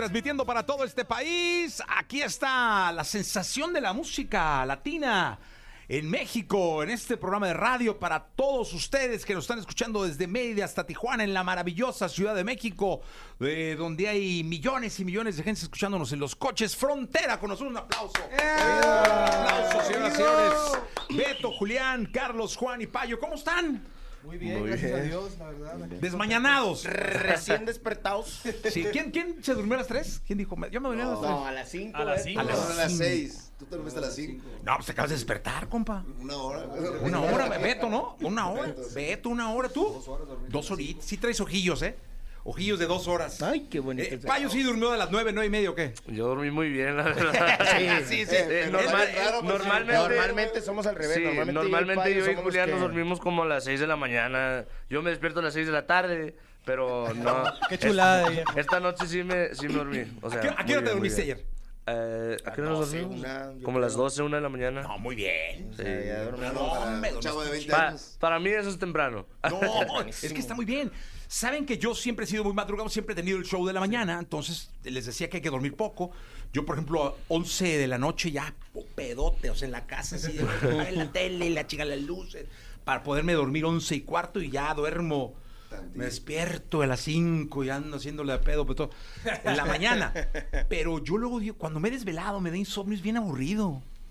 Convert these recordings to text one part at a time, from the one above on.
transmitiendo para todo este país. Aquí está la sensación de la música latina en México, en este programa de radio para todos ustedes que nos están escuchando desde Mérida hasta Tijuana, en la maravillosa Ciudad de México, eh, donde hay millones y millones de gente escuchándonos en los coches. Frontera, con nosotros un aplauso. Un aplauso, señoras y señores. Beto, Julián, Carlos, Juan y Payo, ¿cómo están? Muy bien, gracias a Dios, la verdad. Desmañanados. Recién despertados. Sí, ¿quién, ¿Quién se durmió a las 3? ¿Quién dijo? Yo me dormí a las 3. No, a las 5. A las cinco. A las a las cinco. 6. Tú te dormiste a las 5. No, pues te acabas de despertar, compa. Una hora. Una hora, Beto, ¿no? Una hora. Beto, una hora, ¿tú? Dos horas. Dos horitas. Sí traes ojillos, ¿eh? Ojillos de dos horas. Ay, qué bonito. Eh, Payo sí durmió a las nueve, nueve y media, ¿o qué? Yo dormí muy bien, la verdad. sí, sí. Eh, normal- Es raro, pues, normalmente, Normalmente somos al revés. Sí, normalmente, normalmente, yo y Julián que- nos dormimos como a las 6 de la mañana. Yo me despierto a las 6 de la tarde, pero no. Qué chulada, Es- viejo. Esta noche sí me, sí me dormí. O sea, ¿A qué, a qué muy hora te bien, dormiste ayer? Eh, ¿A qué hora nos 12, dormimos? una, yo como a las creo. 12, 1 de la mañana. No, muy bien. Sí. Ya, ya. No, para me un chavo de 20 Pa- años. para mí eso es temprano. No, es que está muy bien. Saben que yo siempre he sido muy madrugado, siempre he tenido el show de la mañana, entonces les decía que hay que dormir poco. Yo, por ejemplo, a 11 de la noche ya po- pedote, o sea, en la casa, así, de, "Ay, la tele, la chica, las luces, para poderme dormir 11 y cuarto y ya duermo. Me despierto a las 5 y ando haciéndole a pedo, pero todo, en la mañana. Pero yo luego, digo, cuando me he desvelado, me da insomnio, es bien aburrido.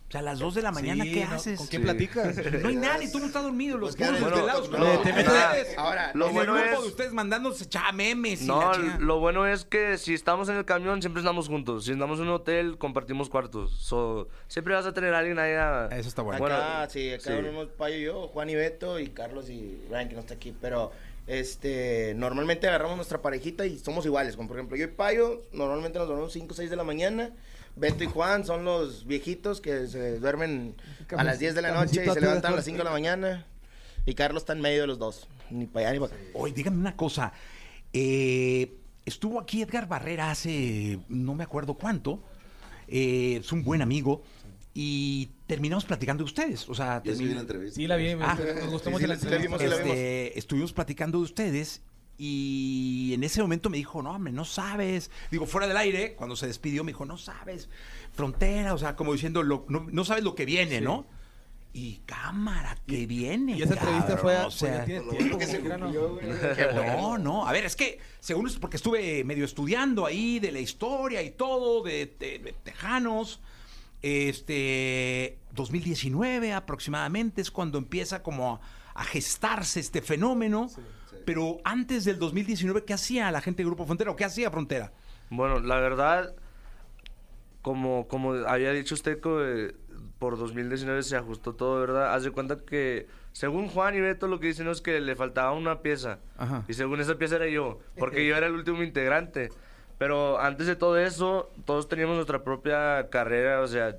O sea, a las 2 de la mañana, Sí, ¿qué ¿no? haces? ¿Con quién Sí. platicas? No hay nadie, tú no estás dormido, los Pues, puros bueno, desvelados. no, no, te metes- ustedes. Ahora, Lo en bueno el grupo es- de ustedes mandándose echar memes y la No, lo bueno es que si estamos en el camión siempre estamos juntos. Si estamos en un hotel compartimos cuartos. So, siempre vas a tener a alguien ahí a... Eso está bueno. Bueno, acá, sí, acá sí. dormimos Payo y yo, Juan y Beto, y Carlos y Ryan, que no está aquí. Pero, este, normalmente agarramos nuestra parejita y somos iguales. Como por ejemplo, yo y Payo, normalmente nos dormimos 5 o 6 de la mañana. Beto y Juan son los viejitos que se duermen a las 10 de la noche y se levantan a las 5 de la mañana. Y Carlos está en medio de los dos. Ni para allá ni para acá. Oye, dígame una cosa. Eh, estuvo aquí Edgar Barrera hace no me acuerdo cuánto. Eh, es un buen amigo. Y terminamos platicando de ustedes. O sea, Yo sí vi termin- la entrevista. Sí, la vi, me, Ah. gustó Sí, mucho sí, la sí, la entrevista. vimos, sí, la vimos. Este, estuvimos platicando de ustedes y en ese momento me dijo, no, hombre, no sabes. Digo, fuera del aire, cuando se despidió, me dijo, no sabes, frontera, o sea, como diciendo, lo- no, no sabes lo que viene, ¿no? Y cámara, que viene. Y esa entrevista fue, o sea, tiempo, que se ¿no? cumplió, güey. no, no. A ver, es que, según es porque estuve medio estudiando ahí de la historia y todo, de, de- de Tejanos. Este, 2019 aproximadamente es cuando empieza como a, gestarse este fenómeno. Pero antes del 2019, ¿qué hacía la gente de Grupo Frontera o qué hacía Frontera? Bueno, la verdad, como, como había dicho usted, que por 2019 se ajustó todo, ¿verdad? Haz de cuenta que, según Juan y Beto, lo que dicen es que le faltaba una pieza. Ajá. Y según esa pieza era yo, porque yo era el último integrante. Pero antes de todo eso, todos teníamos nuestra propia carrera, o sea,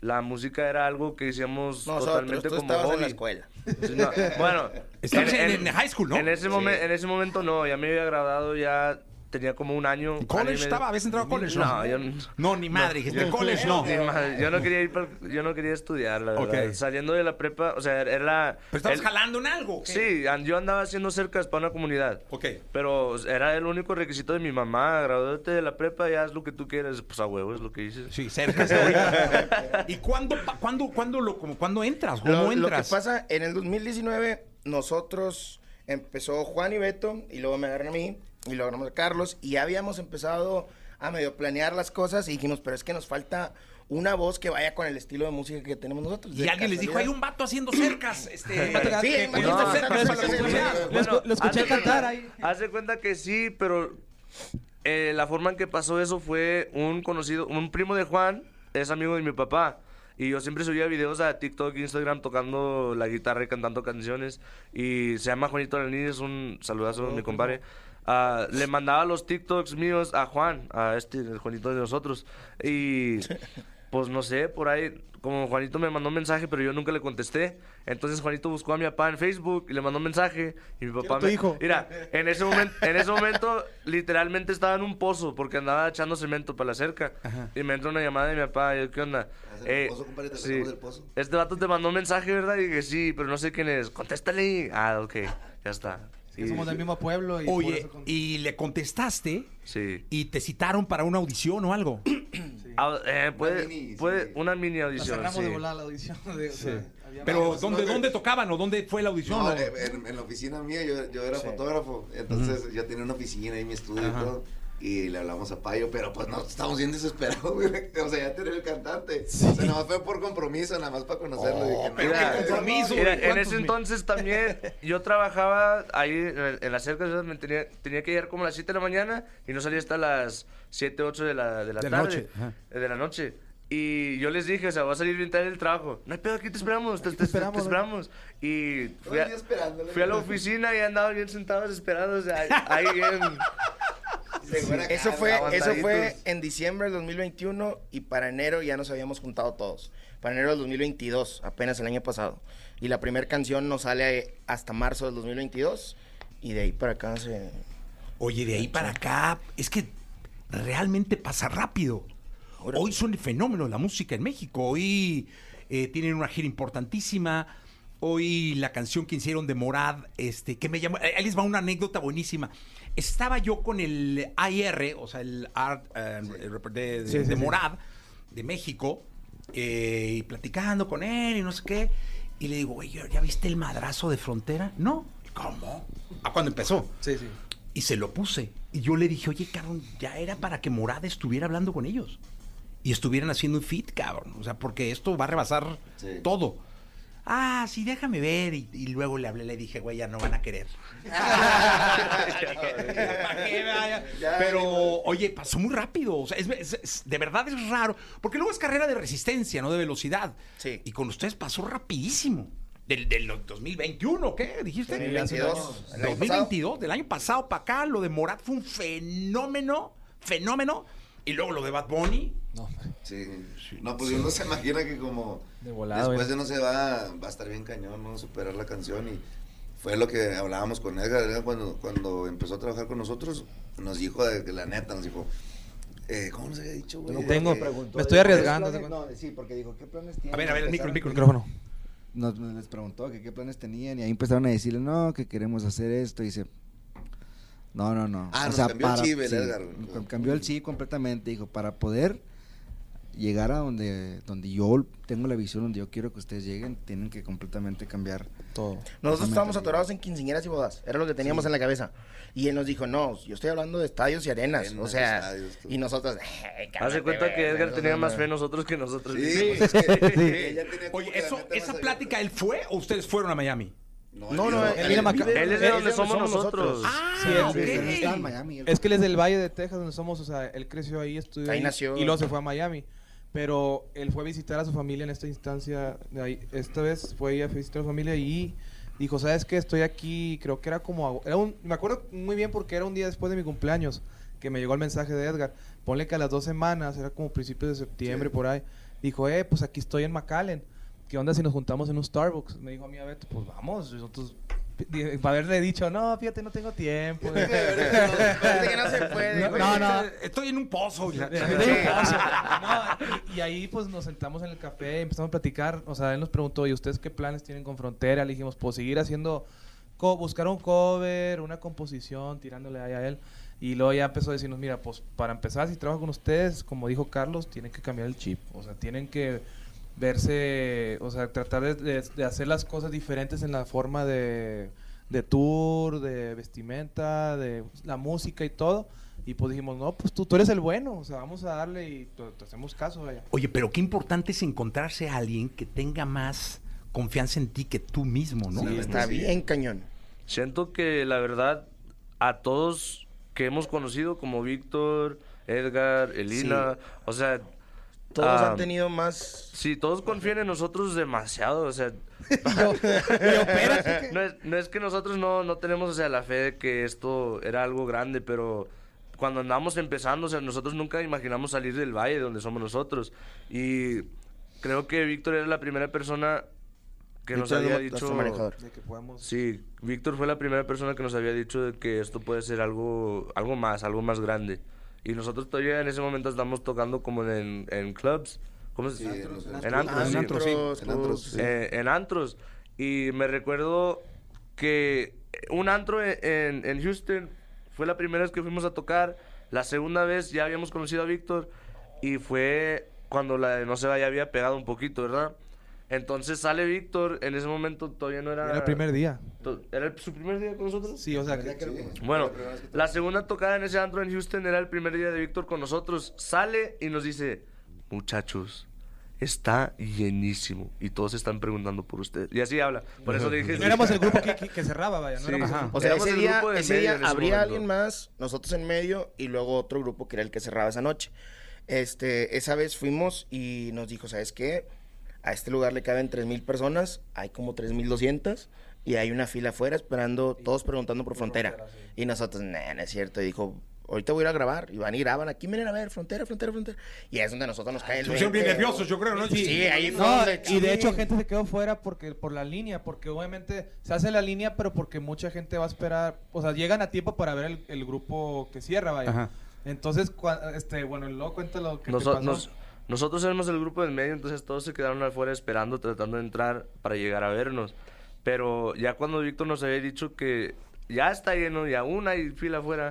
la música era algo que hacíamos Nosotros, totalmente tú como hobby. en la escuela. Sí, no, bueno, Estabas en- en high school, ¿no? En ese, momen- en ese momento no, ya me había graduado, ya tenía como un año. ¿College estaba? ¿Habías entrado a college? No, yo no. No, ni madre, dijiste yo- college, no. Ni madre, Yo no quería ir, para- yo no quería estudiar, la verdad. Saliendo de la prepa, o sea, era... Pero estabas el- jalando en algo. ¿qué? Sí, yo andaba haciendo cercas para una comunidad. Ok. Pero era el único requisito de mi mamá, graduate de la prepa y haz lo que tú quieras. Pues a huevo es lo que dices. Sí, cerca. ahorita. ¿Y cuándo, pa- cuándo, cuándo, lo, como, cuándo entras? ¿Cómo Lo, lo entras? que pasa, en el 2019, nosotros empezó Juan y Beto, y luego me agarran a mí, y luego agarramos a Carlos, y ya habíamos empezado a medio planear las cosas, y dijimos, pero es que nos falta una voz que vaya con el estilo de música que tenemos nosotros. Y alguien les dijo, hay un vato haciendo cercas. Este, Sí. Lo escu- lo escuché cantar cuenta- ahí. Haz de cuenta que sí, pero eh, la forma en que pasó eso fue un conocido, un primo de Juan, es amigo de mi papá. Y yo siempre subía videos a TikTok, Instagram tocando la guitarra y cantando canciones. Y se llama Juanito Alanís, es un saludazo, mi compadre. Ah, le mandaba los TikToks míos a Juan, a este, el Juanito de nosotros. Y pues no sé, por ahí, como Juanito me mandó un mensaje, pero yo nunca le contesté. Entonces Juanito buscó a mi papá en Facebook y le mandó un mensaje. Y mi papá me. hijo? Mira, en ese momento, en ese momento, literalmente estaba en un pozo porque andaba echando cemento para la cerca. Y me entró una llamada de mi papá. Y yo, ¿qué onda? ¿Haz el pozo, compadre? ¿Te sacamos del pozo? Este vato te mandó un mensaje, ¿verdad? Y dije, sí, pero no sé quién es. Contéstale. Ah, ok, ya está. Que somos del mismo pueblo y por Oye, eso con- y le contestaste Sí. y te citaron para una audición o algo. Ah, eh, puede, mini, puede, sí. una mini la audición. cerramos sí. de volar la audición. de- o sea, Pero, varios. ¿dónde, ¿dónde tocaban o dónde fue la audición? No, o- en, en la oficina mía yo, yo era fotógrafo, entonces yo tenía una oficina y mi estudio Ajá. y todo. Y le hablamos a Payo, pero pues no, estamos bien desesperados, güey. O sea, ya tenía el cantante. O sea, nada más fue por compromiso, nada más para conocerlo. Oh, Dije, no, pero Mira, qué compromiso, Mira, güey, en ¿cuántos ese mil? entonces también yo trabajaba ahí en, en la cerca, tenía, tenía que llegar como a las 7 de la mañana y no salía hasta las 7, 8 de la, de la De la tarde. noche, eh, de la noche. Y yo les dije, o sea, va a salir bien tarde el trabajo. No hay pedo, aquí te esperamos, te, te- te esperamos, esperamos. Y fui a, fui a la oficina y andaba bien sentados esperados, o sea, ahí bien... Eso fue, eso fue en diciembre del 2021 y para enero ya nos habíamos juntado todos. Para enero del 2022, apenas el año pasado. Y la primera canción nos sale hasta marzo del 2022 y de ahí para acá se... Oye, de ahí para acá, es que realmente pasa rápido. Hoy son el fenómeno la música en México. Hoy eh, tienen una gira importantísima. Hoy la canción que hicieron de Morad, este, que me llamó. Ahí les va una anécdota buenísima. Estaba yo con el AIR, o sea, el Art eh, de, de- Sí, sí, de sí. Morad, de México, eh, y platicando con él y no sé qué. Y le digo, güey, ¿ya viste el madrazo de frontera? No. ¿Cómo? ¿A cuándo empezó? Sí, sí. Y se lo puse. Y yo le dije, oye, cabrón, ya era para que Morada estuviera hablando con ellos. Y estuvieran haciendo un fit, cabrón. O sea, porque esto va a rebasar Sí. todo. Ah, sí, déjame ver. Y, y luego le hablé, le dije, güey, ya no van a querer. Pero, oye, pasó muy rápido. O sea, es- es- es- de verdad es raro. Porque luego es carrera de resistencia, no de velocidad. Sí. Y con ustedes pasó rapidísimo. Del, del 2021, ¿qué dijiste? 2022. El año 2022, del año pasado para acá, lo de Morat fue un fenómeno, fenómeno. Y luego lo de Bad Bunny. No. Sí. No, pues uno se imagina que como De volado, después eh. de no se va, va a estar bien cañón, ¿no? Superar la canción y fue lo que hablábamos con Edgar, Edgar cuando, cuando empezó a trabajar con nosotros, nos dijo de la neta, nos dijo, eh, ¿cómo nos había dicho, güey? No tengo, pregunto. me estoy arriesgando, ¿Qué ¿te planes- No, sí, porque dijo, ¿qué planes tienen? A ver, a ver, el micro, el micro. Micrófono. Nos, nos les preguntó que qué planes tenían y ahí empezaron a decirle, no, que queremos hacer esto. Y dice, no, no, no. Ah, nos cambió el chip el sí, Edgar. cam- Cambió el chip completamente. Dijo, para poder llegar a donde, donde yo tengo la visión, donde yo quiero que ustedes lleguen, tienen que completamente cambiar Todo. Nosotros estábamos atorados en quinceañeras y bodas. Era lo que teníamos en la cabeza. Y él nos dijo, no, yo estoy hablando de estadios y arenas. Arenas, o sea, estadios, y nosotros... "Eh, de cuenta que Edgar no, tenía no, más no". fe en nosotros que nosotros. Sí, pues es que, como Oye, eso, ¿esa plática él fue o ustedes fueron a Miami? No, no, Él él, viene a vive- Maca- Él es de donde somos nosotros. Ah, Sí, él-. Sí, él él- Es que él es del Valle de Texas, donde somos, o sea, él creció ahí, estudió Ahí ahí, nació. y luego se fue a Miami. Pero él fue a visitar a su familia en esta instancia, de ahí, esta vez fue a visitar a su familia y dijo, ¿sabes qué? Estoy aquí, creo que era como, era un, me acuerdo muy bien porque era un día después de mi cumpleaños que me llegó el mensaje de Edgar. Ponle que a las dos semanas, era como principios de septiembre por ahí, dijo, eh, pues aquí estoy en McAllen. ¿Qué onda si nos juntamos en un Starbucks? Me dijo a mí, a Beto, pues vamos. Nosotros, haberle dicho, no, fíjate, no tengo tiempo. Que no se puede, No. Estoy en un pozo. y No, ahí pues nos sentamos en el café y empezamos a platicar. O sea, él nos preguntó, ¿y ustedes qué planes tienen con Frontera? Le dijimos, pues seguir haciendo, co- buscar un cover, una composición, tirándole ahí a él. Y luego ya empezó a decirnos, mira, pues para empezar, si trabajo con ustedes, como dijo Carlos, tienen que cambiar el chip. O sea, tienen que verse, o sea, tratar de, de- de hacer las cosas diferentes en la forma de, de tour, de vestimenta, de la música y todo. Y pues dijimos, no, pues tú, tú eres el bueno, o sea, vamos a darle y te, te hacemos caso, vaya. Oye, pero qué importante es encontrarse a alguien que tenga más confianza en ti que tú mismo, ¿no? Sí, está bien cañón. Siento que la verdad, a todos que hemos conocido, como Víctor, Edgar, Elina, o sea, Todos ah, han tenido más... Sí, todos confían en nosotros demasiado, o sea, no, es, no es que nosotros no, no tenemos, o sea, la fe de que esto era algo grande, pero cuando andamos empezando, o sea, nosotros nunca imaginamos salir del valle donde somos nosotros. Y creo que Víctor era la primera persona que nos Víctor había dicho... De que podemos... Sí, Víctor fue la primera persona que nos había dicho de que esto puede ser algo, algo más, algo más grande. Y nosotros todavía en ese momento estamos tocando como en, en clubs. ¿Cómo se Sí, dice? en los- En antros, Ah, sí. antros, En antros, sí. Eh, en antros. Y me recuerdo que un antro en, en- en Houston. Fue la primera vez que fuimos a tocar. La segunda vez ya habíamos conocido a Víctor. Y fue cuando la de No se va ya había pegado un poquito, ¿verdad? Entonces sale Víctor. En ese momento todavía no era. Era el primer día. ¿Era el- su primer día con nosotros? Sí, o sea, que, Bueno, la segunda tocada en ese antro en Houston era el primer día de Víctor con nosotros. Sale y nos dice, muchachos, está llenísimo. Y todos están preguntando por ustedes. Y así habla. Por eso dije... no éramos el grupo que, que- que cerraba, vaya. No Sí. éramos el. O sea, ese el día, grupo de ese día ese habría momento. alguien más, nosotros en medio y luego otro grupo que era el que cerraba esa noche. Este, esa vez fuimos y nos dijo, ¿sabes qué? A este lugar le caben 3.000 personas, hay como 3.200 y hay una fila afuera esperando, todos preguntando por frontera. Y nosotros, nah, no es cierto. Y dijo, ahorita voy a ir a grabar. Y van y graban, aquí miren a ver, frontera, frontera, frontera. Y es donde a nosotros nos cae el pusieron bien 20. nerviosos, yo creo, ¿no? Sí, ahí fue No, donde- y de hecho gente se quedó fuera porque por la línea, porque obviamente se hace la línea, pero porque mucha gente va a esperar, o sea, llegan a tiempo para ver el, el grupo que cierra, vaya. Ajá. Entonces, cua- este, bueno, luego cuenta lo que te Noso- pasó. nos- nosotros éramos el grupo del medio, entonces todos se quedaron afuera esperando, tratando de entrar para llegar a vernos. Pero ya cuando Víctor nos había dicho que ya está lleno y aún hay fila afuera,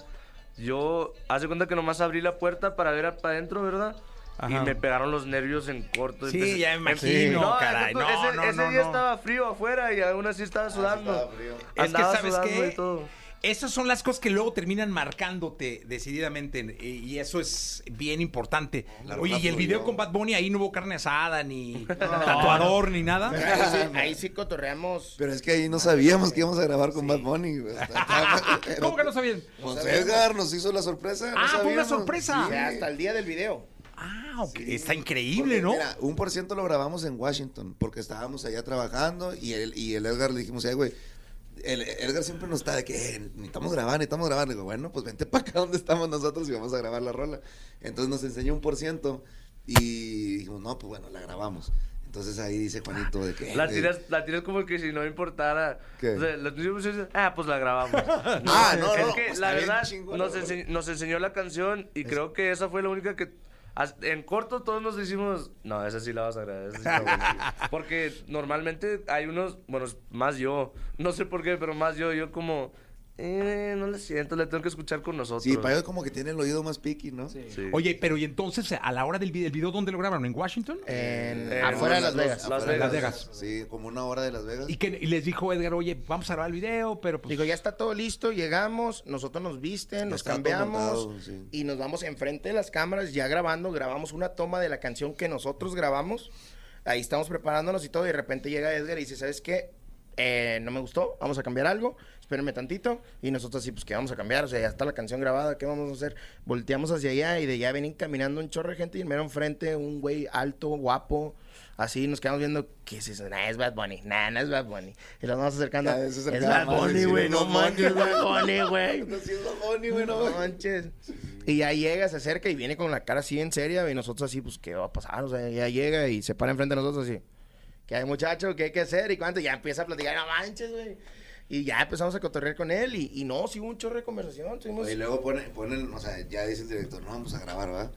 yo hace cuenta que nomás abrí la puerta para ver para adentro, ¿verdad? Ajá. Y me pegaron los nervios en corto. Sí, Empecé- ya me imagino, No, caray. ese- No, ese, no, ese no, día no. estaba frío afuera y aún así estaba sudando. estaba frío. Es que, Andaba ¿sabes sudando qué? y todo. Esas son las cosas que luego terminan marcándote decididamente y y eso es bien importante. La Oye, y el video con Bad Bunny ahí no hubo carne asada, ni tatuador, ni nada. Pero ahí, sí, ahí sí cotorreamos. Pero es que ahí no sabíamos que íbamos a grabar con Bad Bunny. ¿Cómo que no sabían? Pues Edgar nos hizo la sorpresa. no Ah, fue una sabíamos. sorpresa. O sea, hasta el día del video. Ah, ok. Está increíble, Porque, ¿no? Mira, un por ciento lo grabamos en Washington, porque estábamos allá trabajando y el, y el Edgar le dijimos, "Eh, güey, el Edgar siempre nos está de que "Eh, necesitamos grabar, necesitamos grabar. Le digo, bueno, pues vente para acá donde estamos nosotros y vamos a grabar la rola. Entonces nos enseñó un por ciento y dijimos, no, pues bueno, la grabamos. Entonces ahí dice Juanito de que... La eh, tiras, la tiras como que si no importara. ¿Qué? O sea, la ah, pues la grabamos. Ah, no, es no, que pues, la verdad ense- nos enseñó la canción y creo que esa fue la única que. En corto todos nos decimos, no, esa sí la vas a esa sí está buena". Porque normalmente hay unos, bueno, más yo, no sé por qué, pero más yo, yo como, eh, no le siento, le tengo que escuchar con nosotros. Sí, Payo como que tiene el oído más piqui, ¿no? Sí. Oye, pero y entonces a la hora del video, el video ¿dónde lo grabaron? ¿En Washington? En- En- afuera de Las Las Vegas. Las Vegas. Sí, como una hora de Las Vegas. Y, que, y les dijo Edgar, oye, vamos a grabar el video, pero pues... Digo, ya está todo listo, llegamos, nosotros nos visten, nos cambiamos montado, sí. y nos vamos enfrente de las cámaras ya grabando, grabamos una toma de la canción que nosotros grabamos, ahí estamos preparándonos y todo y de repente llega Edgar y dice, ¿sabes qué? Eh, no me gustó, vamos a cambiar algo, espérenme tantito y nosotros así, pues ¿qué vamos a cambiar? O sea, ya está la canción grabada, ¿qué vamos a hacer? Volteamos hacia allá y de allá ven caminando un chorro de gente y en mero enfrente un güey alto, guapo, así nos quedamos viendo, ¿qué es eso? Nah, es Bad Bunny, nah, no es Bad Bunny. Y nos vamos acercando, es Bad Bunny, sí, güey, no manches, güey. Bad Bunny, güey. No, sí es Bad Bunny, güey, no, No manches. Y ya llega, se acerca y viene con la cara así en seria y nosotros así, pues, ¿qué va a pasar? O sea, ya llega y se para enfrente de nosotros así. ¿Qué hay, muchacho? ¿Qué hay que hacer? Y cuánto, ya empieza a platicar, no manches, güey. Y ya empezamos a cotorrear con él y, y no, sí hubo un chorro de conversación. Tuvimos... Y luego ponen, ponen, o sea, ya dice el director, no vamos a grabar, ¿verdad?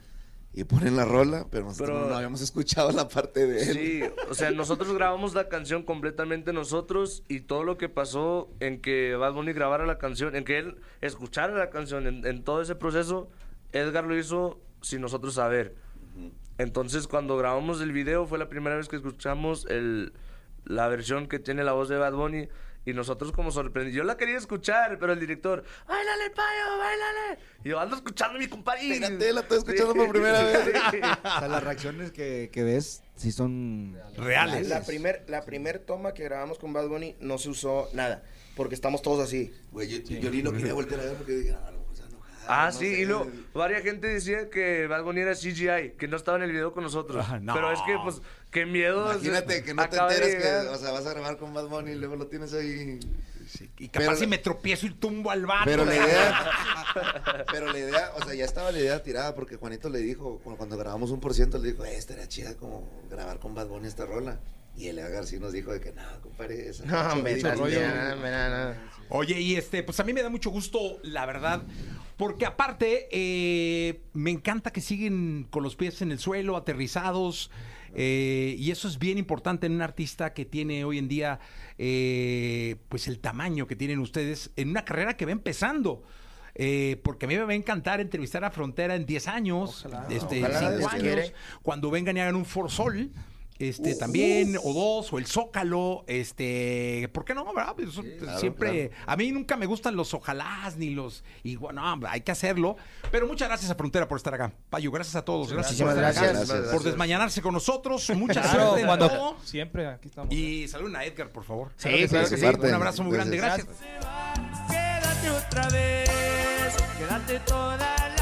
Y ponen la rola, pero nosotros Pero- no habíamos escuchado la parte de él. Sí, o sea, nosotros grabamos la canción completamente nosotros y todo lo que pasó en que Bad Bunny grabara la canción, en que él escuchara la canción, en, en todo ese proceso, Edgar lo hizo sin nosotros saber. Entonces, cuando grabamos el video, fue la primera vez que escuchamos el, la versión que tiene la voz de Bad Bunny. Y nosotros como sorprendidos. Yo la quería escuchar, pero el director, ¡Báilale, payo, báilale! Y yo, ando escuchando a mi compadre. La estoy escuchando por primera vez. O sea, las reacciones que, que ves sí son Reales. La primer, la primer toma que grabamos con Bad Bunny no se usó nada, porque estamos todos así. Güey, yo, yo ni lo quería voltear a ver porque dije, ah. Ah, no sí, sé". y luego varias gente decía que Bad Bunny era CGI, que no estaba en el video con nosotros. Ah, no. Pero es que, pues, qué miedo. Imagínate que no te enteres que, o sea, vas a grabar con Bad Bunny y luego lo tienes ahí. Sí, y capaz Pero- si me tropiezo y tumbo al vato. Pero la idea, pero la idea, o sea, ya estaba la idea tirada porque Juanito le dijo, cu- cuando grabamos un por ciento, le dijo, eh, estaría chida como grabar con Bad Bunny esta rola. Y el Edgar sí nos dijo de que no, compadre, esa No, hombre, chidita, estás güey". bien, mira, nada. Oye, y este, pues a mí me da mucho gusto, la verdad, porque aparte eh, me encanta que siguen con los pies en el suelo, aterrizados, eh, y eso es bien importante en un artista que tiene hoy en día, eh, pues el tamaño que tienen ustedes en una carrera que va empezando. Eh, porque a mí me va a encantar entrevistar a Frontera en 10 años, este, Ojalá, 5 Dios años, quiere. cuando vengan y hagan un Forsol. Este también, o dos, o el Zócalo, este, ¿por qué no? verdad? Pues, claro, siempre, a mí nunca me gustan los ojalás ni los, y bueno, hay que hacerlo. Pero muchas gracias a Frontera por estar acá. Payo, gracias a todos. Gracias por Muchísimas estar acá, gracias. Gracias. por desmañanarse con nosotros. Mucha Claro, suerte en cuando todo. siempre aquí estamos. Y saluden a Edgar, por favor. Sí, Claro que claro sí, que sí. sí. parte. Un abrazo muy grande, Gracias. gracias. Quédate otra vez, quédate toda la